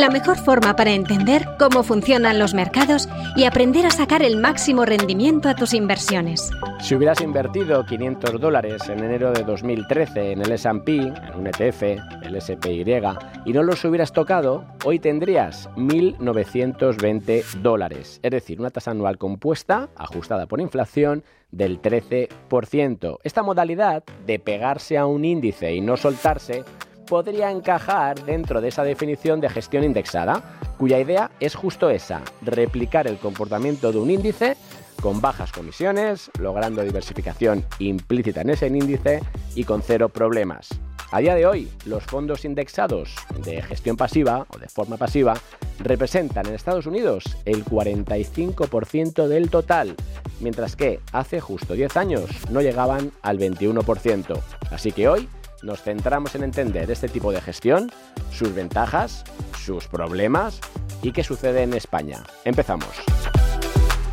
la mejor forma para entender cómo funcionan los mercados y aprender a sacar el máximo rendimiento a tus inversiones. Si hubieras invertido 500 dólares en enero de 2013 en el S&P, en un ETF, el SPY, y no los hubieras tocado, hoy tendrías 1.920 dólares, es decir, una tasa anual compuesta, ajustada por inflación, del 13%. Esta modalidad de pegarse a un índice y no soltarse podría encajar dentro de esa definición de gestión indexada, cuya idea es justo esa, replicar el comportamiento de un índice con bajas comisiones, logrando diversificación implícita en ese índice y con cero problemas. A día de hoy, los fondos indexados de gestión pasiva o de forma pasiva representan en Estados Unidos el 45% del total, mientras que hace justo 10 años no llegaban al 21%. Así que hoy nos centramos en entender este tipo de gestión, sus ventajas, sus problemas y qué sucede en España. Empezamos.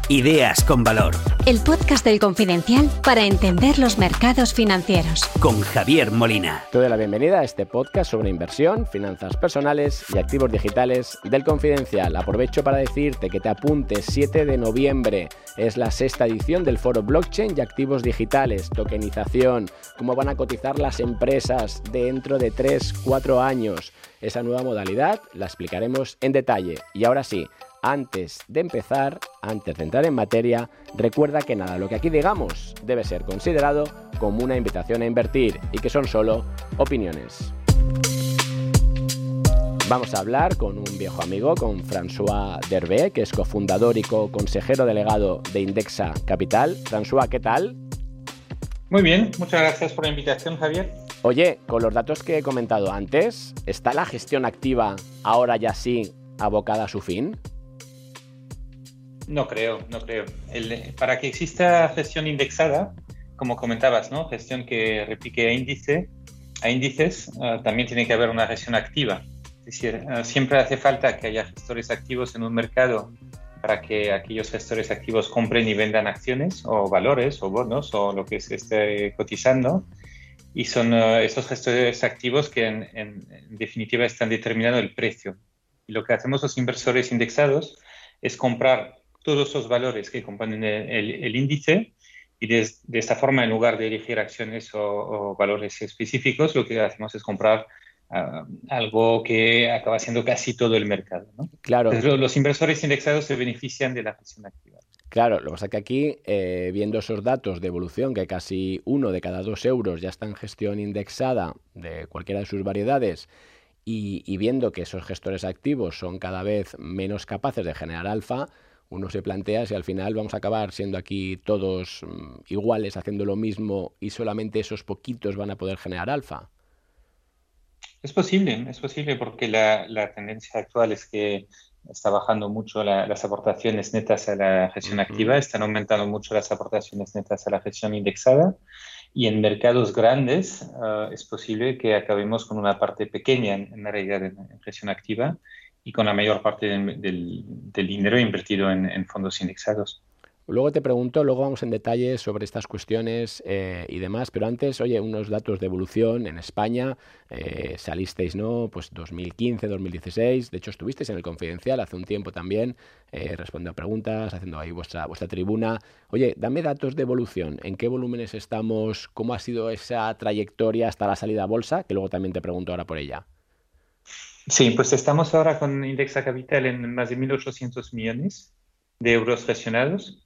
Ideas con valor. El podcast del Confidencial para entender los mercados financieros. Con Javier Molina. Te doy la bienvenida a este podcast sobre inversión, finanzas personales y activos digitales del Confidencial. Aprovecho para decirte que te apuntes 7 de noviembre. Es la sexta edición del foro Blockchain y activos digitales, tokenización, cómo van a cotizar las empresas dentro de 3-4 años. Esa nueva modalidad la explicaremos en detalle. Y ahora sí, antes de empezar, antes de entrar en materia, recuerda que nada, lo que aquí digamos debe ser considerado como una invitación a invertir y que son solo opiniones. Vamos a hablar con un viejo amigo, con François Derbe, que es cofundador y co-consejero delegado de Indexa Capital. François, ¿qué tal? Muy bien, muchas gracias por la invitación, Javier. Oye, con los datos que he comentado antes, ¿está la gestión activa ahora ya sí abocada a su fin? No creo, no creo. para que exista gestión indexada, como comentabas, ¿no? Gestión que replique a, índice, a índices, ah, también tiene que haber una gestión activa. Es decir, ah, siempre hace falta que haya gestores activos en un mercado para que aquellos gestores activos compren y vendan acciones o valores o bonos o lo que se esté cotizando. Y son ah, esos gestores activos que en definitiva están determinando el precio. Y lo que hacemos los inversores indexados es comprar todos esos valores que componen el, índice y de, esta forma, en lugar de elegir acciones o, valores específicos, lo que hacemos es comprar ah, algo que acaba siendo casi todo el mercado. Claro. los inversores indexados se benefician de la gestión activa. Claro, lo que pasa es que aquí, eh, viendo esos datos de evolución, que casi uno de cada dos euros ya está en gestión indexada de cualquiera de sus variedades, y, y viendo que esos gestores activos son cada vez menos capaces de generar alfa, uno se plantea si al final vamos a acabar siendo aquí todos mm, iguales, haciendo lo mismo y solamente esos poquitos van a poder generar alfa. Es posible, es posible porque la, tendencia actual es que está bajando mucho las aportaciones netas a la gestión activa, están aumentando mucho las aportaciones netas a la gestión indexada y en mercados grandes ah, es posible que acabemos con una parte pequeña en, la realidad en gestión activa y con la mayor parte del, dinero invertido en, fondos indexados. Luego te pregunto, luego vamos en detalle sobre estas cuestiones eh, y demás, pero antes, oye, unos datos de evolución en España, eh, salisteis, ¿no? Pues 2015, 2016, de hecho estuvisteis en el Confidencial hace un tiempo también, eh, respondiendo a preguntas, haciendo ahí vuestra, vuestra tribuna. Oye, dame datos de evolución, ¿en qué volúmenes estamos? ¿Cómo ha sido esa trayectoria hasta la salida a bolsa? Que luego también te pregunto ahora por ella. Sí, pues estamos ahora con Indexa Capital en más de 1.800 millones de euros gestionados.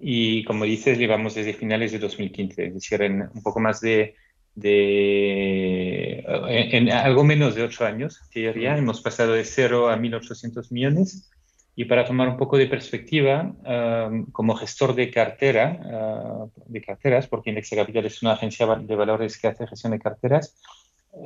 Y como dices, llevamos desde finales de 2015, es decir, en un poco más de, de en, algo menos de ocho años, ya hemos pasado de cero a 1.800 millones. Y para tomar un poco de perspectiva, um, como gestor de cartera, uh, de carteras, porque Indexa Capital es una agencia de valores que hace gestión de carteras,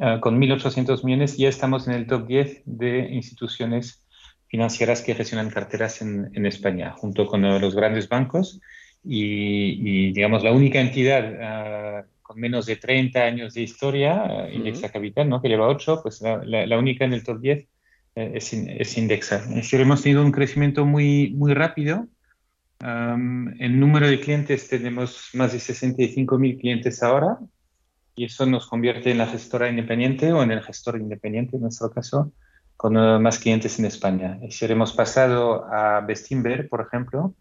Ah, con 1.800 millones ya estamos en el top 10 de instituciones financieras que gestionan carteras en, España, junto con los grandes bancos y, digamos, la única entidad ah, con menos de 30 años de historia, uh, Indexa Capital, ¿no? que lleva 8, pues la, única en el top 10 eh, es, Indexa. Es decir, hemos tenido un crecimiento muy, muy rápido. en número de clientes tenemos más de 65.000 clientes ahora, y eso nos convierte en la gestora independiente o en el gestor independiente en nuestro caso con eh, más clientes en España. Y si hemos pasado a Bestinver, por ejemplo,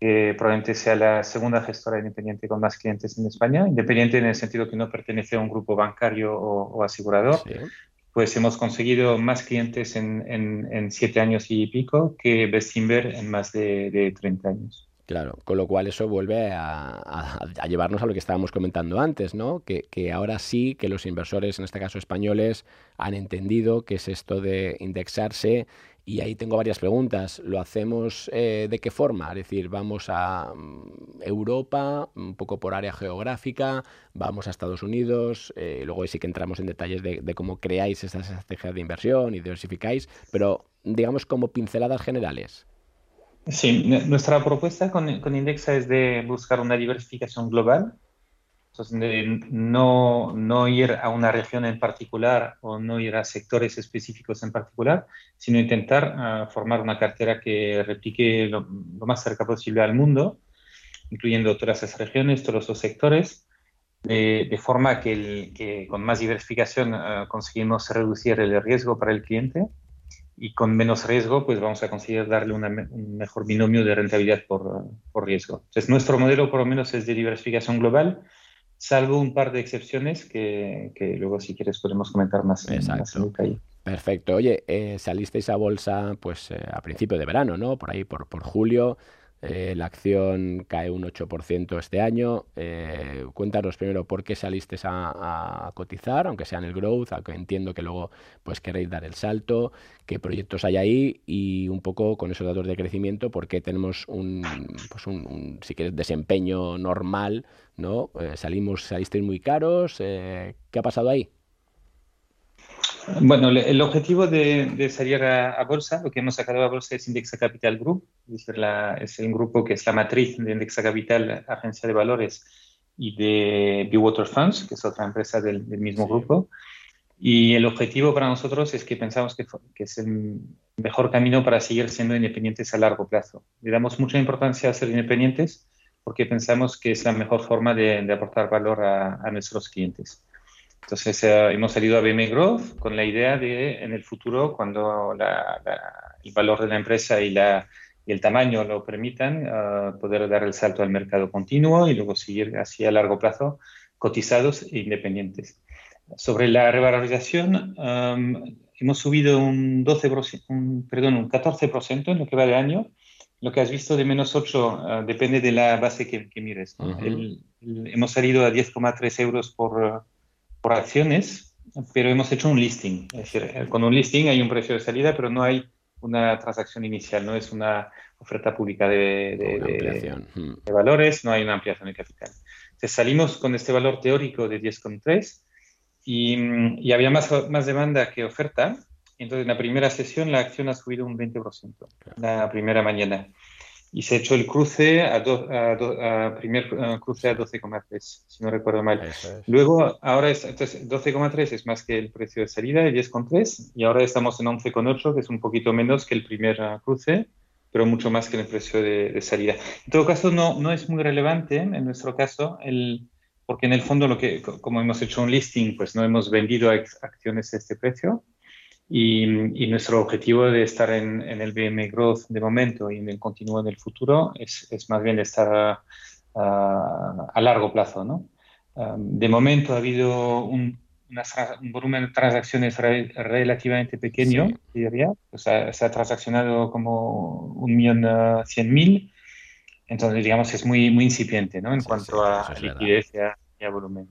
que probablemente sea la segunda gestora independiente con más clientes en España, independiente en el sentido que no pertenece a un grupo bancario o, asegurador, pues hemos conseguido más clientes en, en, siete años y pico que Bestinver en más de, de 30 años. Claro, con lo cual eso vuelve a, llevarnos a lo que estábamos comentando antes, ¿no? Que, ahora sí que los inversores, en este caso españoles, han entendido qué es esto de indexarse y ahí tengo varias preguntas. ¿Lo hacemos eh, de qué forma? Es decir, vamos a mm, Europa, un poco por área geográfica, vamos a Estados Unidos, eh, luego sí que entramos en detalles de, cómo creáis esas estrategias de inversión y diversificáis, pero digamos como pinceladas generales. Sí, nuestra propuesta con, con Indexa es de buscar una diversificación global. No, no ir a una región en particular o no ir a sectores específicos en particular, sino intentar ah, formar una cartera que replique lo, más cerca posible al mundo, incluyendo todas esas regiones, todos los sectores, de, forma que, que, con más diversificación ah, conseguimos reducir el riesgo para el cliente y con menos riesgo pues vamos a conseguir darle un mejor binomio de rentabilidad por, por riesgo. Entonces nuestro modelo por lo menos es de diversificación global salvo un par de excepciones que, luego si quieres podemos comentar más, en, detalle. Perfecto. Oye, eh, salisteis a bolsa pues eh, a principio de verano, ¿no? Por ahí, por, por julio. Eh, la acción cae un 8% este año. Eh, cuéntanos primero por qué saliste a, cotizar, aunque sea en el growth, aunque entiendo que luego pues queréis dar el salto, qué proyectos hay ahí y un poco con esos datos de crecimiento, por qué tenemos un, pues un, si quieres, desempeño normal, ¿no? Eh, salimos, salisteis muy caros, ¿qué ha pasado ahí? Bueno, el objetivo de, salir a, bolsa, lo que hemos sacado a bolsa es Indexa Capital Group, es, decir, es el grupo que es la matriz de Indexa Capital, agencia de valores, y de Water Funds, que es otra empresa del, mismo grupo. Y el objetivo para nosotros es que pensamos que, es el mejor camino para seguir siendo independientes a largo plazo. Le damos mucha importancia a ser independientes porque pensamos que es la mejor forma de, aportar valor a nuestros clientes. Entonces eh, hemos salido a BM Growth con la idea de en el futuro, cuando el valor de la empresa y, la, y el tamaño lo permitan, eh, poder dar el salto al mercado continuo y luego seguir así a largo plazo cotizados e independientes. Sobre la revalorización, um, hemos subido un, 12, un, perdón, un 14% en lo que va de año. Lo que has visto de menos 8 uh, depende de la base que, mires. hemos salido a 10,3 euros por por acciones, pero hemos hecho un listing. Es decir, eh, con un listing hay un precio de salida, pero no hay una transacción inicial, no es una oferta pública de, de, valores, no hay una ampliación de capital. Entonces salimos con este valor teórico de 10,3 y, y había más, más demanda que oferta. Entonces en la primera sesión la acción ha subido un 20%, la primera mañana y se ha hecho el cruce a, a, primer cruce a 12,3, si no recuerdo mal. Luego, ahora es, 12,3 es más que el precio de salida, el 10,3, y ahora estamos en 11,8, que es un poquito menos que el primer ah, cruce, pero mucho más que el precio de, salida. En todo caso, no, no es muy relevante en nuestro caso, el, porque en el fondo, lo que, como hemos hecho un listing, pues no hemos vendido acciones a este precio. Y, nuestro objetivo de estar en, el BM Growth de momento y en el continuo en el futuro es, es más bien estar a, largo plazo. ¿no? Um, de momento ha habido un, volumen de transacciones relativamente pequeño, diría. O sea, se ha transaccionado como un millón uh, cien mil. Entonces, digamos, es muy, muy incipiente ¿no? en cuanto a liquidez y a, volumen.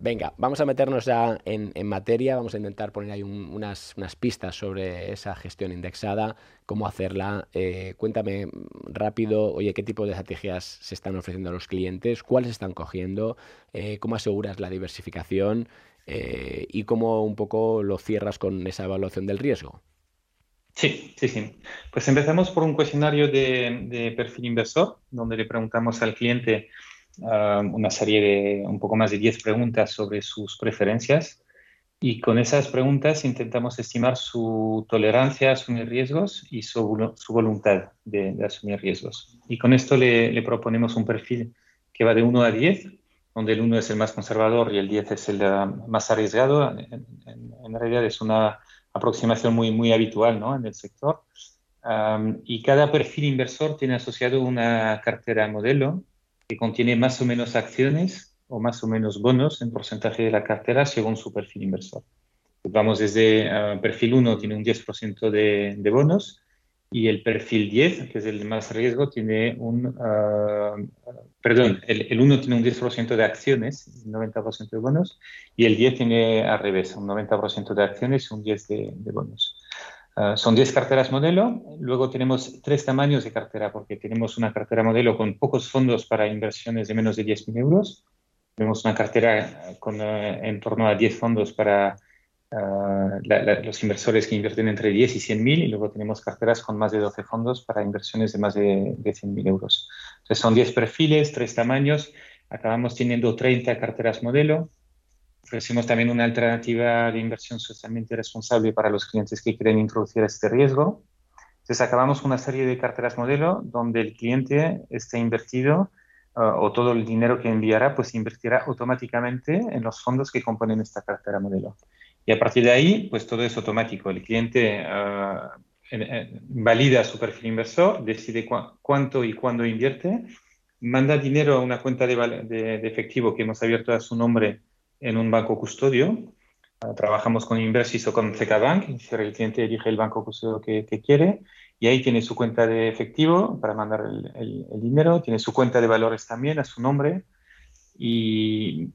Venga, vamos a meternos ya en, materia, vamos a intentar poner ahí unas, pistas sobre esa gestión indexada, cómo hacerla. Eh, cuéntame rápido, oye, qué tipo de estrategias se están ofreciendo a los clientes, cuáles están cogiendo, eh, cómo aseguras la diversificación eh, y cómo un poco lo cierras con esa evaluación del riesgo. Sí, sí, sí. Pues empezamos por un cuestionario de perfil inversor, donde le preguntamos al cliente Um, una serie de un poco más de 10 preguntas sobre sus preferencias y con esas preguntas intentamos estimar su tolerancia a asumir riesgos y su, su voluntad de, asumir riesgos. Y con esto le, le, proponemos un perfil que va de 1 a 10, donde el 1 es el más conservador y el 10 es el uh, más arriesgado. En, en, realidad es una aproximación muy, muy habitual ¿no? en el sector. y cada perfil inversor tiene asociado una cartera modelo que contiene más o menos acciones o más o menos bonos en porcentaje de la cartera según su perfil inversor. Vamos desde uh, perfil 1 tiene un 10% de, de, bonos y el perfil 10, que es el de más riesgo, tiene un, uh, perdón, el, el 1 tiene un 10% de acciones, un 90% de bonos, y el 10 tiene al revés, un 90% de acciones y un 10% de, de bonos. Uh, son 10 carteras modelo, luego tenemos tres tamaños de cartera, porque tenemos una cartera modelo con pocos fondos para inversiones de menos de 10.000 euros, tenemos una cartera con en torno a 10 fondos para Ah, los inversores que invierten entre 10 y 100 mil y luego tenemos carteras con más de 12 fondos para inversiones de más de, de 100 mil euros. Entonces son 10 perfiles, 3 tamaños, acabamos teniendo 30 carteras modelo. Ofrecemos también una alternativa de inversión socialmente responsable para los clientes que quieren introducir este riesgo. Entonces acabamos una serie de carteras modelo donde el cliente está invertido ah, o todo el dinero que enviará pues invertirá automáticamente en los fondos que componen esta cartera modelo. Y a partir de ahí, pues todo es automático. El cliente uh, valida su perfil inversor, decide cuánto y cuándo invierte, manda dinero a una cuenta de, de, efectivo que hemos abierto a su nombre en un banco custodio. Uh, trabajamos con Inversis o con CK Bank, el cliente elige el banco custodio que, que, quiere y ahí tiene su cuenta de efectivo para mandar el, el, el dinero, tiene su cuenta de valores también a su nombre y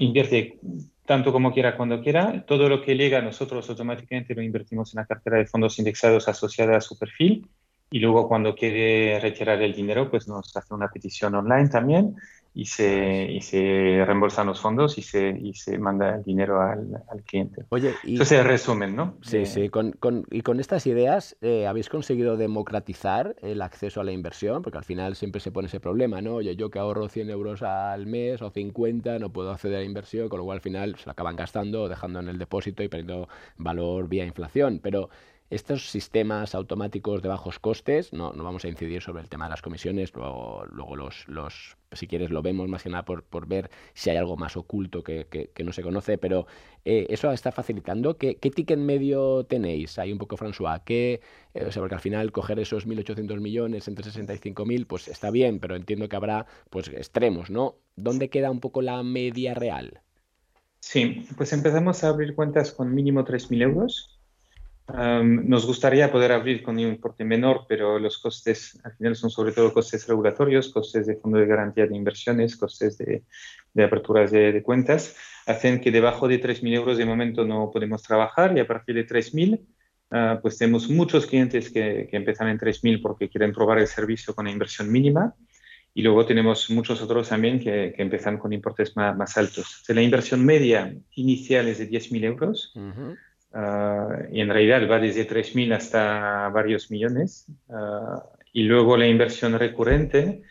invierte tanto como quiera cuando quiera. Todo lo que llega nosotros automáticamente lo invertimos en la cartera de fondos indexados asociada a su perfil y luego cuando quiere retirar el dinero pues nos hace una petición online también y se, y se reembolsan los fondos y se, y se manda el dinero al, al cliente. Oye, y... Entonces, resumen, ¿no? Sí, sí. Con, con, y con estas ideas, eh, ¿habéis conseguido democratizar el acceso a la inversión? Porque al final siempre se pone ese problema, ¿no? Oye, yo que ahorro 100 euros al mes o 50, no puedo acceder a la inversión, con lo cual al final se la acaban gastando o dejando en el depósito y perdiendo valor vía inflación. Pero estos sistemas automáticos de bajos costes, no, no vamos a incidir sobre el tema de las comisiones, luego, luego los, los, si quieres lo vemos más que nada por, por ver si hay algo más oculto que, que, que no se conoce, pero eh, eso está facilitando. ¿Qué, ¿Qué, ticket medio tenéis? Hay un poco, François, que, eh, o sea, porque al final coger esos 1.800 millones entre 65.000, pues está bien, pero entiendo que habrá pues extremos, ¿no? ¿Dónde queda un poco la media real? Sí, pues empezamos a abrir cuentas con mínimo 3.000 euros Um, nos gustaría poder abrir con un importe menor, pero los costes al final son sobre todo costes regulatorios, costes de fondo de garantía de inversiones, costes de, de aperturas de, de, cuentas, hacen que debajo de 3.000 euros de momento no podemos trabajar y a partir de 3.000 uh, pues tenemos muchos clientes que, que empiezan en 3.000 porque quieren probar el servicio con la inversión mínima y luego tenemos muchos otros también que, que empiezan con importes más, más altos. la inversión media inicial es de 10.000 euros. Uh -huh. Uh, y en realidad va desde 3.000 hasta varios millones. Uh, y luego la inversión recurrente,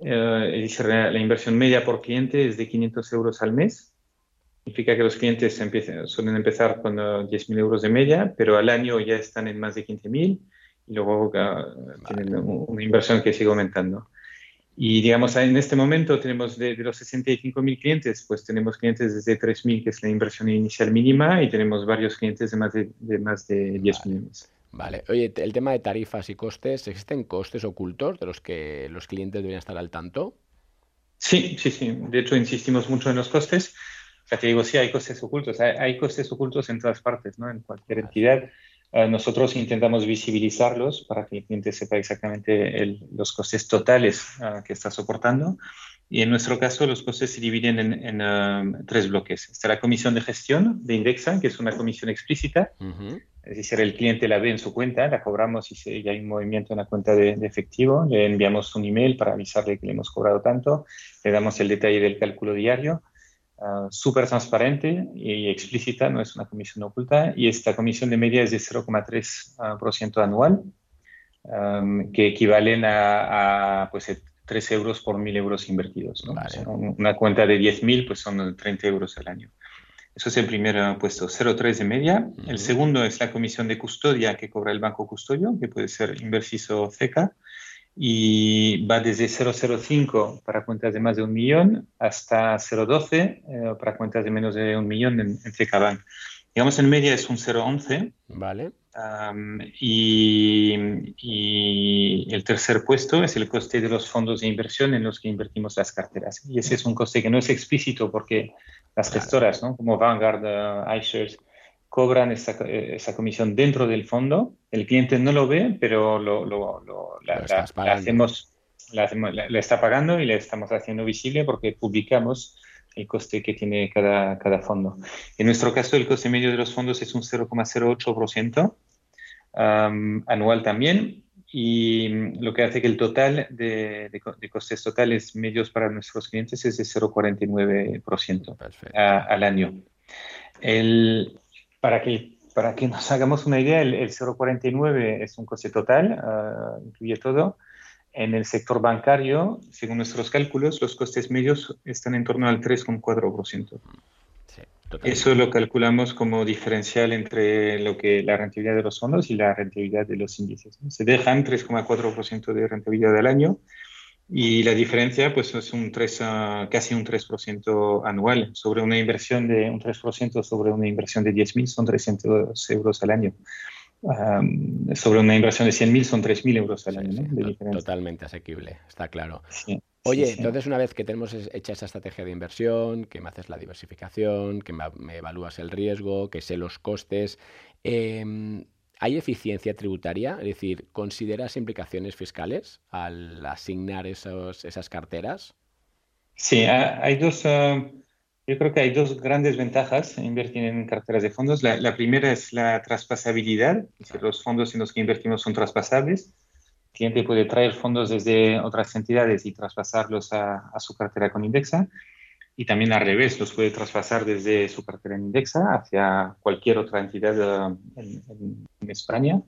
uh, es decir, la, la, inversión media por cliente es de 500 euros al mes. Significa que los clientes empiezan, suelen empezar con 10.000 euros de media, pero al año ya están en más de 15.000 y luego tienen una inversión que sigue aumentando. Y digamos, en este momento tenemos de, de los 65.000 clientes, pues tenemos clientes desde 3.000, que es la inversión inicial mínima, y tenemos varios clientes de más de, de más de 10 vale. millones. Vale. Oye, el tema de tarifas y costes, ¿existen costes ocultos de los que los clientes deberían estar al tanto? Sí, sí, sí. De hecho, insistimos mucho en los costes. O sea, te digo, sí, hay costes ocultos. Hay, hay costes ocultos en todas partes, ¿no? En cualquier entidad. Uh, nosotros intentamos visibilizarlos para que el cliente sepa exactamente el, los costes totales uh, que está soportando. Y en nuestro caso, los costes se dividen en, en uh, tres bloques. Está la comisión de gestión de Indexa, que es una comisión explícita. Uh -huh. Es decir, el cliente la ve en su cuenta, la cobramos y si hay un movimiento en la cuenta de, de, efectivo, le enviamos un email para avisarle que le hemos cobrado tanto, le damos el detalle del cálculo diario uh, súper transparente y explícita, no es una comisión oculta, y esta comisión de media es de 0,3% uh, anual, um, que equivalen a, a pues, 3 euros por 1.000 euros invertidos. ¿no? Vale. O sea, una cuenta de 10.000 pues son 30 euros al año. Eso es el primer puesto, 0,3 de media. Uh -huh. El segundo es la comisión de custodia que cobra el banco custodio, que puede ser Inversis o CECA y va desde 0,05 para cuentas de más de un millón hasta 0,12 eh, para cuentas de menos de un millón en, en CKBank. digamos, en media es un 0,11. Vale. y, el tercer puesto es el coste de los fondos de inversión en los que invertimos las carteras. Y ese es un coste que no es explícito porque las gestoras, ¿no? como Vanguard, uh, iShares, cobran esa, esa, comisión dentro del fondo. El cliente no lo ve, pero lo, la, hacemos, la, está pagando y le estamos haciendo visible porque publicamos el coste que tiene cada, cada fondo. En nuestro caso, el coste medio de los fondos es un 0,08% anual también y lo que hace que el total de, de, costes totales medios para nuestros clientes es de 0,49% al año. El, para, que, para que nos hagamos una idea, el, 0,49 es un coste total, ah, incluye todo. En el sector bancario, según nuestros cálculos, los costes medios están en torno al 3,4%. Eso lo calculamos como diferencial entre lo que la rentabilidad de los fondos y la rentabilidad de los índices. Se dejan 3,4% de rentabilidad al año y la diferencia pues es un 3, ah, casi un 3% anual sobre una inversión de un 3% sobre una inversión de 10.000 son 300 euros al año sobre una inversión de 100.000 son 3.000 euros al año. totalmente asequible, está claro. Oye, entonces una vez que tenemos hecha esa estrategia de inversión, que me haces la diversificación, que me, evalúas el riesgo, que sé los costes, em, ¿hay eficiencia tributaria? Es decir, ¿consideras implicaciones fiscales al asignar esos, esas carteras? Sí, hay dos... Ah, yo creo que hay dos grandes ventajas en invertir en carteras de fondos. La, primera es la traspasabilidad, es decir, los fondos en los que invertimos son traspasables. El cliente puede traer fondos desde otras entidades y traspasarlos a, su cartera con Indexa. Y también al revés, los puede traspasar desde su cartera en Indexa hacia cualquier otra entidad eh, en, España.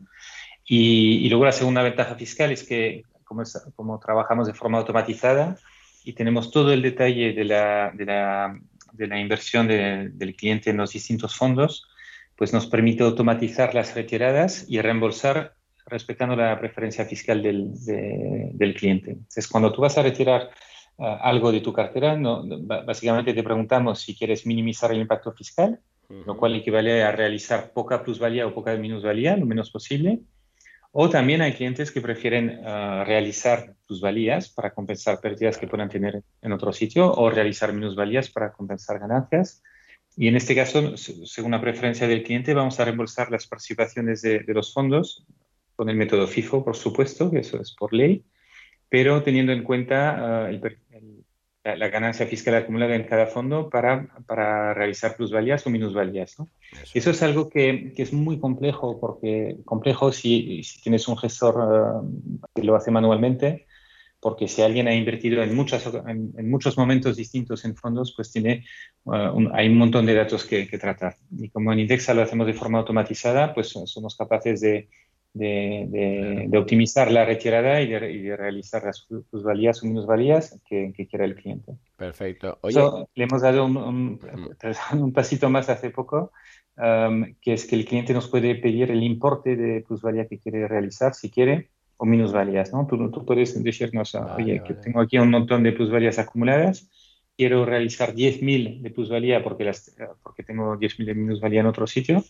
Y, luego la segunda ventaja fiscal es que como, como trabajamos de forma automatizada y tenemos todo el detalle de la, de la de la inversión del cliente en los distintos fondos, pues nos permite automatizar las retiradas y reembolsar respetando la preferencia fiscal del, del cliente. Entonces, cuando tú vas a retirar ah, algo de tu cartera, no, básicamente te preguntamos si quieres minimizar el impacto fiscal, lo cual equivale a realizar poca plusvalía o poca minusvalía, lo menos posible, o también hay clientes que prefieren ah, realizar plusvalías para compensar pérdidas que puedan tener en otro sitio o realizar minusvalías para compensar ganancias. Y en este caso, según la preferencia del cliente, vamos a reembolsar las participaciones de, los fondos con el método FIFO, por supuesto, que eso es por ley, pero teniendo en cuenta ah, el, la, ganancia fiscal acumulada en cada fondo para, para realizar plusvalías o minusvalías. ¿no? Eso. es algo que, que, es muy complejo, porque complejo si, si tienes un gestor eh, que lo hace manualmente, porque si alguien ha invertido en, muchas, en, muchos momentos distintos en fondos, pues tiene, eh, hay un montón de datos que, que, tratar. Y como en Indexa lo hacemos de forma automatizada, pues somos capaces de, de, optimizar la retirada y de, realizar las plusvalías o minusvalías que, que quiera el cliente. Perfecto. le hemos dado un, pasito más hace poco, um, que es que el cliente nos puede pedir el importe de plusvalía que quiere realizar, si quiere, o minusvalías. ¿no? Tú, tú puedes decirnos, oye, que tengo aquí un montón de plusvalías acumuladas, quiero realizar 10.000 de plusvalía porque, las, porque tengo 10.000 de minusvalía en otro sitio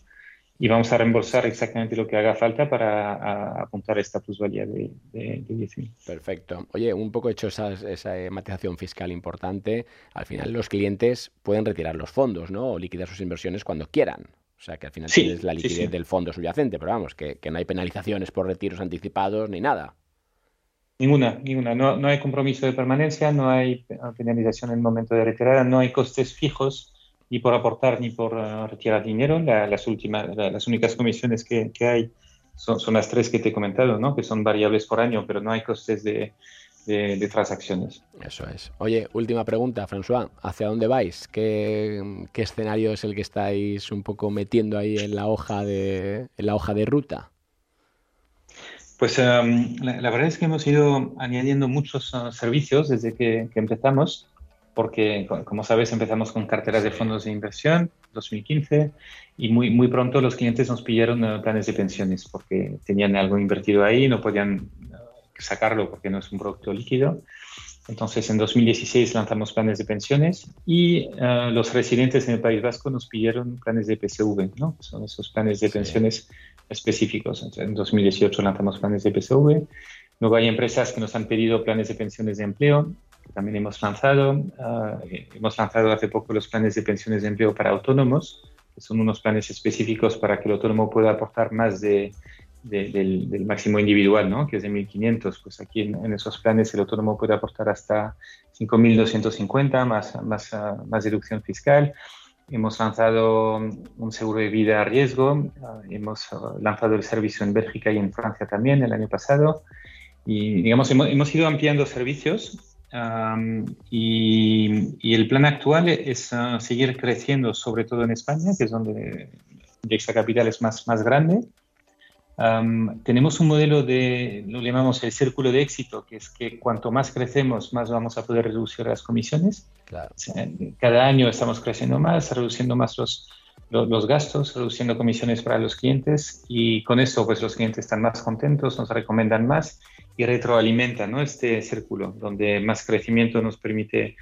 y vamos a reembolsar exactamente lo que haga falta para apuntar esta plusvalía de, de, 10.000. Perfecto. Oye, un poco hecho esa, esa matización fiscal importante, al final los clientes pueden retirar los fondos, ¿no? O liquidar sus inversiones cuando quieran. O sea, que al final tienes la liquidez del fondo subyacente, pero vamos, que, no hay penalizaciones por retiros anticipados ni nada. Ninguna, ninguna. No, no hay compromiso de permanencia, no hay penalización en el momento de retirada, no hay costes fijos ni por aportar ni por eh, retirar dinero. las, últimas, las únicas comisiones que, que hay son, son, las tres que te he comentado, ¿no? que son variables por año, pero no hay costes de, de, transacciones. Eso es. Oye, última pregunta, François. ¿Hacia dónde vais? ¿Qué, ¿Qué, escenario es el que estáis un poco metiendo ahí en la hoja de, en la hoja de ruta? Pues em, la, verdad es que hemos ido añadiendo muchos uh, servicios desde que, que empezamos porque, como sabes, empezamos con carteras de fondos de inversión 2015 y muy, muy pronto los clientes nos pidieron eh, planes de pensiones porque tenían algo invertido ahí, no podían eh, sacarlo porque no es un producto líquido. Entonces, en 2016 lanzamos planes de pensiones y uh, los residentes en el País Vasco nos pidieron planes de PSV, ¿no? Son esos planes de pensiones específicos. Entonces, en 2018 lanzamos planes de PSV. Luego hay empresas que nos han pedido planes de pensiones de empleo, también hemos lanzado. Uh, hemos lanzado hace poco los planes de pensiones de empleo para autónomos, que son unos planes específicos para que el autónomo pueda aportar más de del, máximo individual, ¿no? que es de 1.500, pues aquí en, esos planes el autónomo puede aportar hasta 5.250 más, más, ah, más deducción fiscal. Hemos lanzado un seguro de vida a riesgo, ah, hemos lanzado el servicio en Bélgica y en Francia también el año pasado y digamos hemos, hemos ido ampliando servicios y, y, el plan actual es seguir creciendo, sobre todo en España, que es donde Dexa Capital es más, más grande tenemos un modelo de, lo llamamos el círculo de éxito, que es que cuanto más crecemos, más vamos a poder reducir las comisiones. cada año estamos creciendo más, reduciendo más los, los, gastos, reduciendo comisiones para los clientes y con eso pues los clientes están más contentos, nos recomiendan más y retroalimentan ¿no? este círculo donde más crecimiento nos permite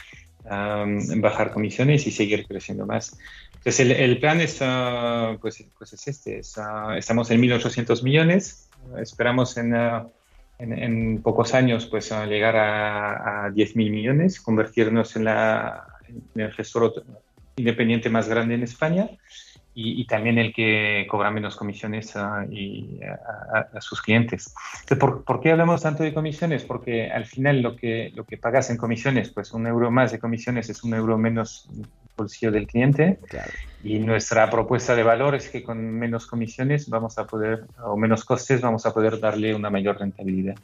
bajar comisiones y seguir creciendo más. Entonces, el, el plan es, pues, pues es este, estamos en 1.800 millones, esperamos en, en, en, pocos años pues llegar a, a 10.000 millones, convertirnos en, la, en el gestor independiente más grande en España y, también el que cobra menos comisiones a, y a, sus clientes. ¿por, ¿por, qué hablamos tanto de comisiones? Porque al final lo que, lo que pagas en comisiones, pues un euro más de comisiones es un euro menos bolsillo del cliente y nuestra propuesta de valor es que con menos comisiones vamos a poder, o menos costes, vamos a poder darle una mayor rentabilidad.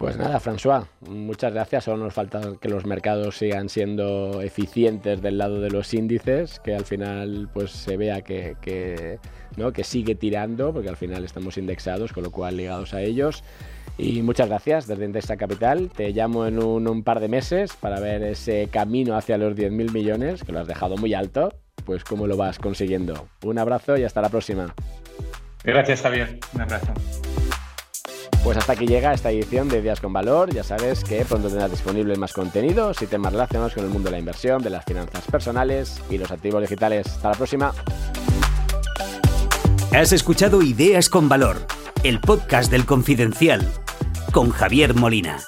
Pues nada, François, muchas gracias. Solo nos falta que los mercados sigan siendo eficientes del lado de los índices, que al final pues se vea que, ¿no? que sigue tirando, porque al final estamos indexados, con lo cual ligados a ellos. Y muchas gracias desde Indexa Capital. Te llamo en un, un par de meses para ver ese camino hacia los 10.000 millones, que lo has dejado muy alto, pues cómo lo vas consiguiendo. Un abrazo y hasta la próxima. Gracias, Javier. Un abrazo. Pues hasta aquí llega esta edición de Días con Valor. Ya sabes que pronto tendrás disponible más contenidos y temas relacionados con el mundo de la inversión, de las finanzas personales y los activos digitales. Hasta la próxima. Has escuchado Ideas con Valor, el podcast del Confidencial, con Javier Molina.